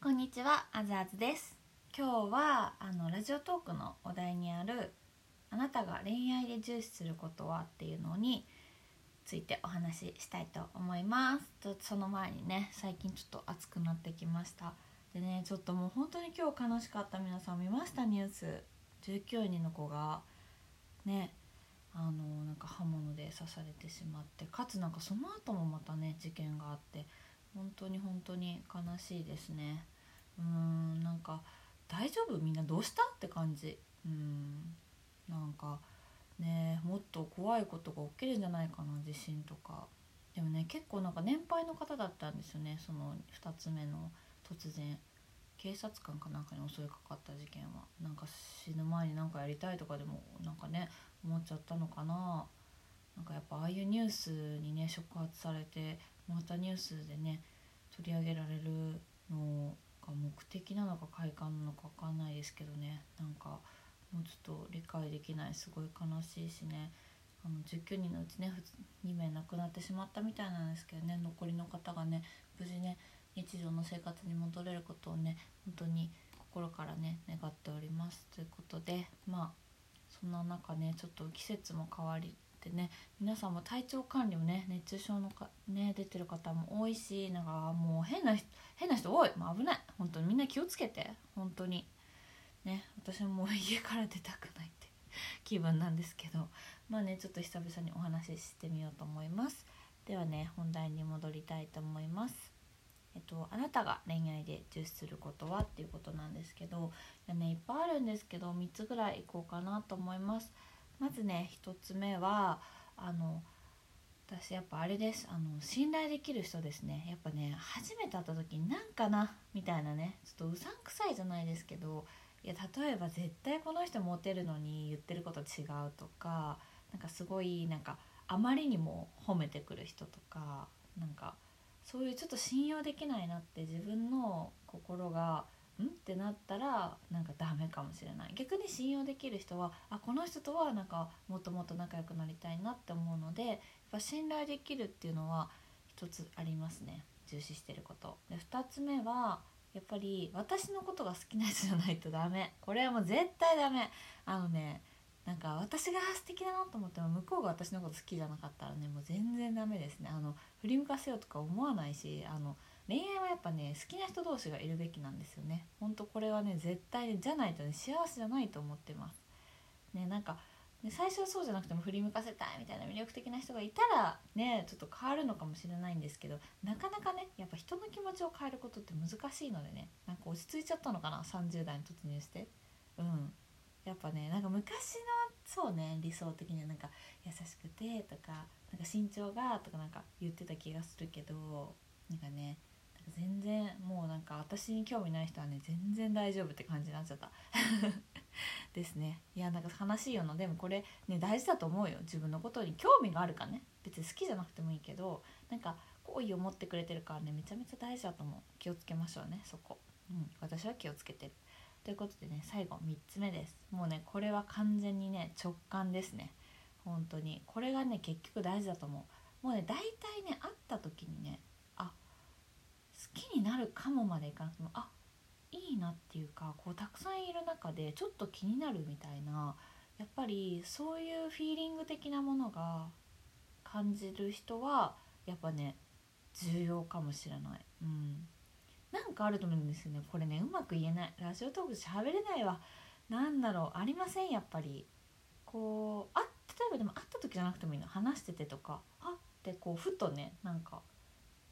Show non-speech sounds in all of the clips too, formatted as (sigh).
こんにちは、あずあずです。今日はあのラジオトークのお題にあるあなたが恋愛で重視することはっていうのについてお話ししたいと思います。とその前にね、最近ちょっと暑くなってきました。でね、ちょっともう本当に今日悲しかった皆さん見ました？ニュース。19人の子がね、あのなんか刃物で刺されてしまってかつなんかその後もまたね事件があって本当に本当に悲しいですね。うーんなんか大丈夫？みんなどうした？って感じ。うんなんかねもっと怖いことが起きるんじゃないかな地震とか。でもね結構なんか年配の方だったんですよね。その2つ目の突然。警察官かなんかに襲いかかった事件は。なんか死ぬ前に何かやりたいとかでもなんかね思っちゃったのかな。なんかやっぱああいうニュースにね触発されてまたニュースでね取り上げられるのが目的なのか快感なのか分かんないですけどね。なんかもうちょっと理解できないすごい悲しいしね。あの19人のうちね2名亡くなってしまったみたいなんですけどね。残りの方がね無事ね日常の生活に戻れることをね本当に心からね願っております。ということでまあそんな中ねちょっと季節も変わりってね皆さんも体調管理もね熱中症のかね出てる方も多いしなんかもう変な変な人多い。もう危ない。本当に。みんな気をつけて。本当に。ね私ももう家から出たくないって (laughs) 気分なんですけど。まあねちょっと久々にお話ししてみようと思います。ではね本題に戻りたいと思います。えっと、あなたが恋愛で重視することは？っていうことなんですけど。いや、ね、いっぱいあるんですけど3つぐらいいこうかなと思います。まずね1つ目はあの私やっぱあれです。あの信頼できる人ですね。やっぱね初めて会った時になんかなみたいなね。ちょっとうさんくさいじゃないですけどいや例えば絶対この人モテるのに言ってること違うとかなんかすごいなんかあまりにも褒めてくる人とかなんかそういうちょっと信用できないなって自分の心がってなったらなんかダメかもしれない。逆に信用できる人はあこの人とはなんかもっともっと仲良くなりたいなって思うのでやっぱ信頼できるっていうのは一つありますね。重視してること。で2つ目はやっぱり私のことが好きな人じゃないとダメ。これはもう絶対ダメ。あのねなんか私が素敵だなと思っても向こうが私のこと好きじゃなかったらねもう全然ダメですね。あの振り向かせようとか思わないしあの恋愛はやっぱね好きな人同士がいるべきなんですよね。ほんとこれはね絶対じゃないとね幸せじゃないと思ってます。ねなんかね最初はそうじゃなくても振り向かせたいみたいな魅力的な人がいたらねちょっと変わるのかもしれないんですけどなかなかねやっぱ人の気持ちを変えることって難しいのでねなんか落ち着いちゃったのかな30代に突入して。うん。やっぱねなんか昔のそうね理想的にはなんか優しくてとかなんか身長がとかなんか言ってた気がするけどなんかね全然もうなんか私に興味ない人はね全然大丈夫って感じになっちゃった。(laughs) ですね。いやなんか悲しいよ。なでもこれね大事だと思うよ。自分のことに興味があるかね。別に好きじゃなくてもいいけどなんか好意を持ってくれてるからねめちゃめちゃ大事だと思う。気をつけましょうねそこ。うん私は気をつけてる。ということでね最後3つ目です。もうねこれは完全にね直感ですね。本当に。これがね結局大事だと思う。もうね大体ね会った時にねきになるかもまでいかなくてもあいいなっていうかこうたくさんいる中でちょっと気になるみたいなやっぱりそういうフィーリング的なものが感じる人はやっぱね重要かもしれない。うん。なんかあると思うんですよね。これねうまく言えない。ラジオトーク喋れないわ。なんだろう。ありませんやっぱり。こうあ例えばでも会った時じゃなくてもいいの。話しててとか。あってこうふとねなんか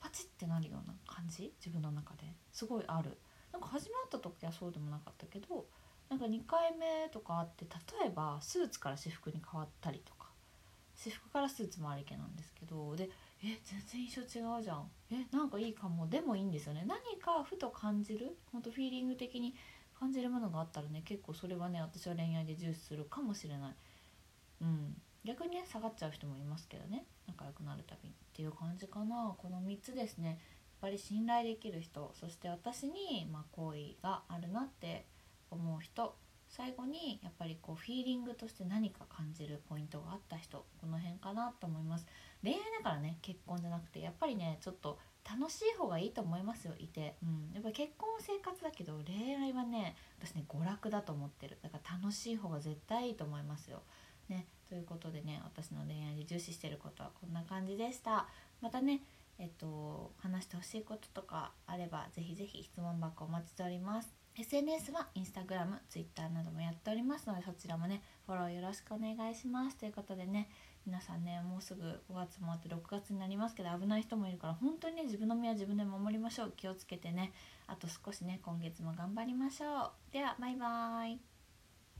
パチってなるような感じ？自分の中で。すごいある。なんか始まった時はそうでもなかったけどなんか2回目とかあって例えばスーツから私服に変わったりとか。私服からスーツもありけなんですけどでえ全然印象違うじゃん。えなんかいいかも。でもいいんですよね。何かふと感じるほんとフィーリング的に感じるものがあったらね結構それはね私は恋愛で重視するかもしれない。うん。逆にね下がっちゃう人もいますけどね。仲良くなるたびにっていう感じかな。この3つですね。やっぱり信頼できる人そして私に、ま、好意があるなって思う人。最後にやっぱりこうフィーリングとして何か感じるポイントがあった人。この辺かなと思います。恋愛だからね結婚じゃなくてやっぱりねちょっと楽しい方がいいと思いますよいて、うん、やっぱ結婚は生活だけど恋愛はね私ね娯楽だと思ってる。だから楽しい方が絶対いいと思いますよ。ね、ということでね私の恋愛で重視してることはこんな感じでした。またねえっと話してほしいこととかあればぜひぜひ質問箱お待ちしております。SNS は Instagram、Twitter などもやっておりますのでそちらもねフォローよろしくお願いします。ということでね皆さんねもうすぐ5月もあって6月になりますけど危ない人もいるから本当にね自分の身は自分で守りましょう。気をつけてねあと少しね今月も頑張りましょう。ではバイバーイ。